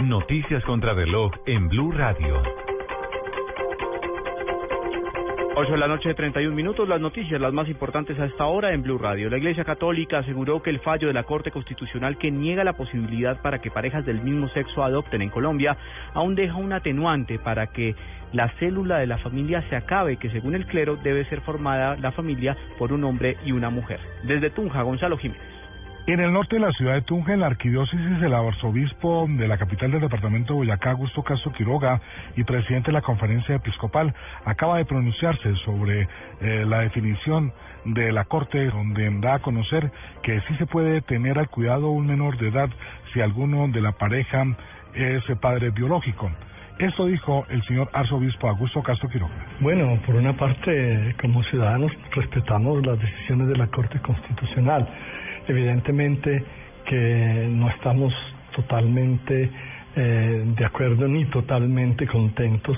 Noticias contra reloj en Blue Radio. 8 de la noche, 31 minutos. Las noticias, las más importantes a esta hora en Blue Radio. La Iglesia Católica aseguró que el fallo de la Corte Constitucional que niega la posibilidad para que parejas del mismo sexo adopten en Colombia aún deja un atenuante para que la célula de la familia se acabe, que según el clero debe ser formada la familia por un hombre y una mujer. Desde Tunja, Gonzalo Jiménez. En el norte de la ciudad de Tunja, en la arquidiócesis, el arzobispo de la capital del departamento de Boyacá, Augusto Castro Quiroga, y presidente de la conferencia episcopal, acaba de pronunciarse sobre eh, la definición de la Corte, donde da a conocer que sí se puede tener al cuidado un menor de edad si alguno de la pareja es padre biológico. Esto dijo el señor arzobispo Augusto Castro Quiroga. Bueno, por una parte, como ciudadanos, respetamos las decisiones de la Corte Constitucional Evidentemente que no estamos totalmente eh, de acuerdo ni totalmente contentos,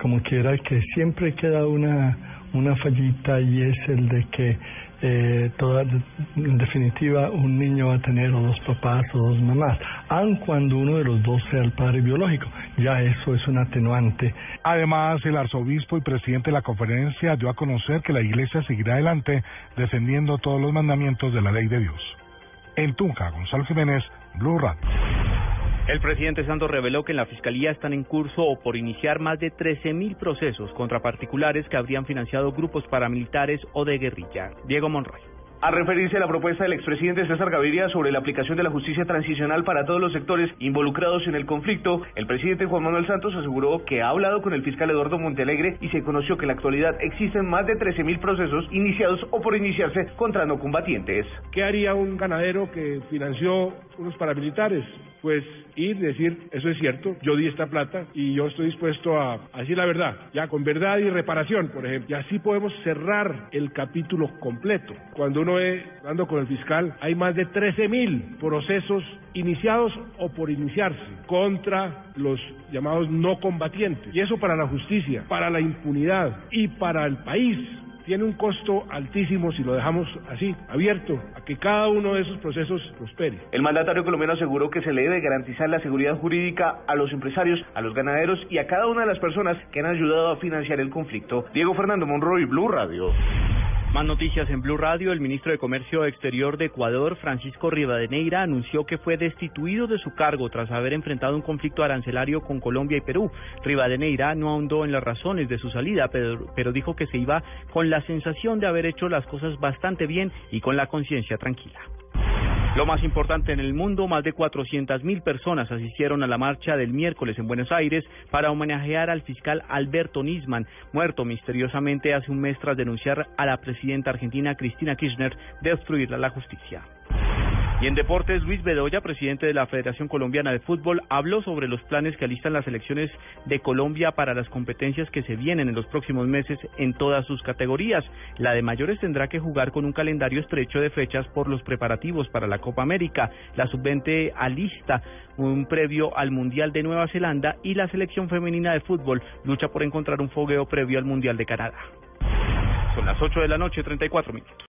como quiera que siempre queda una, una fallita y es el de que eh, toda, en definitiva un niño va a tener o dos papás o dos mamás, aun cuando uno de los dos sea el padre biológico. Ya eso es un atenuante. Además, el arzobispo y presidente de la conferencia dio a conocer que la iglesia seguirá adelante defendiendo todos los mandamientos de la ley de Dios. En Tunja, Gonzalo Jiménez, Blue Radio. El presidente Santos reveló que en la Fiscalía están en curso o por iniciar más de 13.000 procesos contra particulares que habrían financiado grupos paramilitares o de guerrilla. Diego Monroy. A referirse a la propuesta del expresidente César Gaviria sobre la aplicación de la justicia transicional para todos los sectores involucrados en el conflicto, el presidente Juan Manuel Santos aseguró que ha hablado con el fiscal Eduardo Montealegre y se conoció que en la actualidad existen más de 13.000 procesos iniciados o por iniciarse contra no combatientes. ¿Qué haría un ganadero que financió unos paramilitares? Pues ir decir, eso es cierto, yo di esta plata y yo estoy dispuesto a, decir la verdad, ya con verdad y reparación, por ejemplo. Y así podemos cerrar el capítulo completo. Cuando uno ve, hablando con el fiscal, hay más de 13 mil procesos iniciados o por iniciarse contra los llamados no combatientes. Y eso para la justicia, para la impunidad y para el país tiene un costo altísimo si lo dejamos así, abierto, a que cada uno de esos procesos prospere. El mandatario colombiano aseguró que se le debe garantizar la seguridad jurídica a los empresarios, a los ganaderos y a cada una de las personas que han ayudado a financiar el conflicto. Diego Fernando Monroy, Blue Radio. Más noticias en Blue Radio. El ministro de Comercio Exterior de Ecuador, Francisco Rivadeneira, anunció que fue destituido de su cargo tras haber enfrentado un conflicto arancelario con Colombia y Perú. Rivadeneira no ahondó en las razones de su salida, pero, pero dijo que se iba con la sensación de haber hecho las cosas bastante bien y con la conciencia tranquila. Lo más importante en el mundo, más de 400.000 personas asistieron a la marcha del miércoles en Buenos Aires para homenajear al fiscal Alberto Nisman, muerto misteriosamente hace un mes tras denunciar a la presidenta argentina Cristina Kirchner de obstruir la justicia. Y en deportes, Luis Bedoya, presidente de la Federación Colombiana de Fútbol, habló sobre los planes que alistan las elecciones de Colombia para las competencias que se vienen en los próximos meses en todas sus categorías. La de mayores tendrá que jugar con un calendario estrecho de fechas por los preparativos para la Copa América. La sub-20 alista un previo al Mundial de Nueva Zelanda y la selección femenina de fútbol lucha por encontrar un fogueo previo al Mundial de Canadá. Son las 8 de la noche, 34 minutos.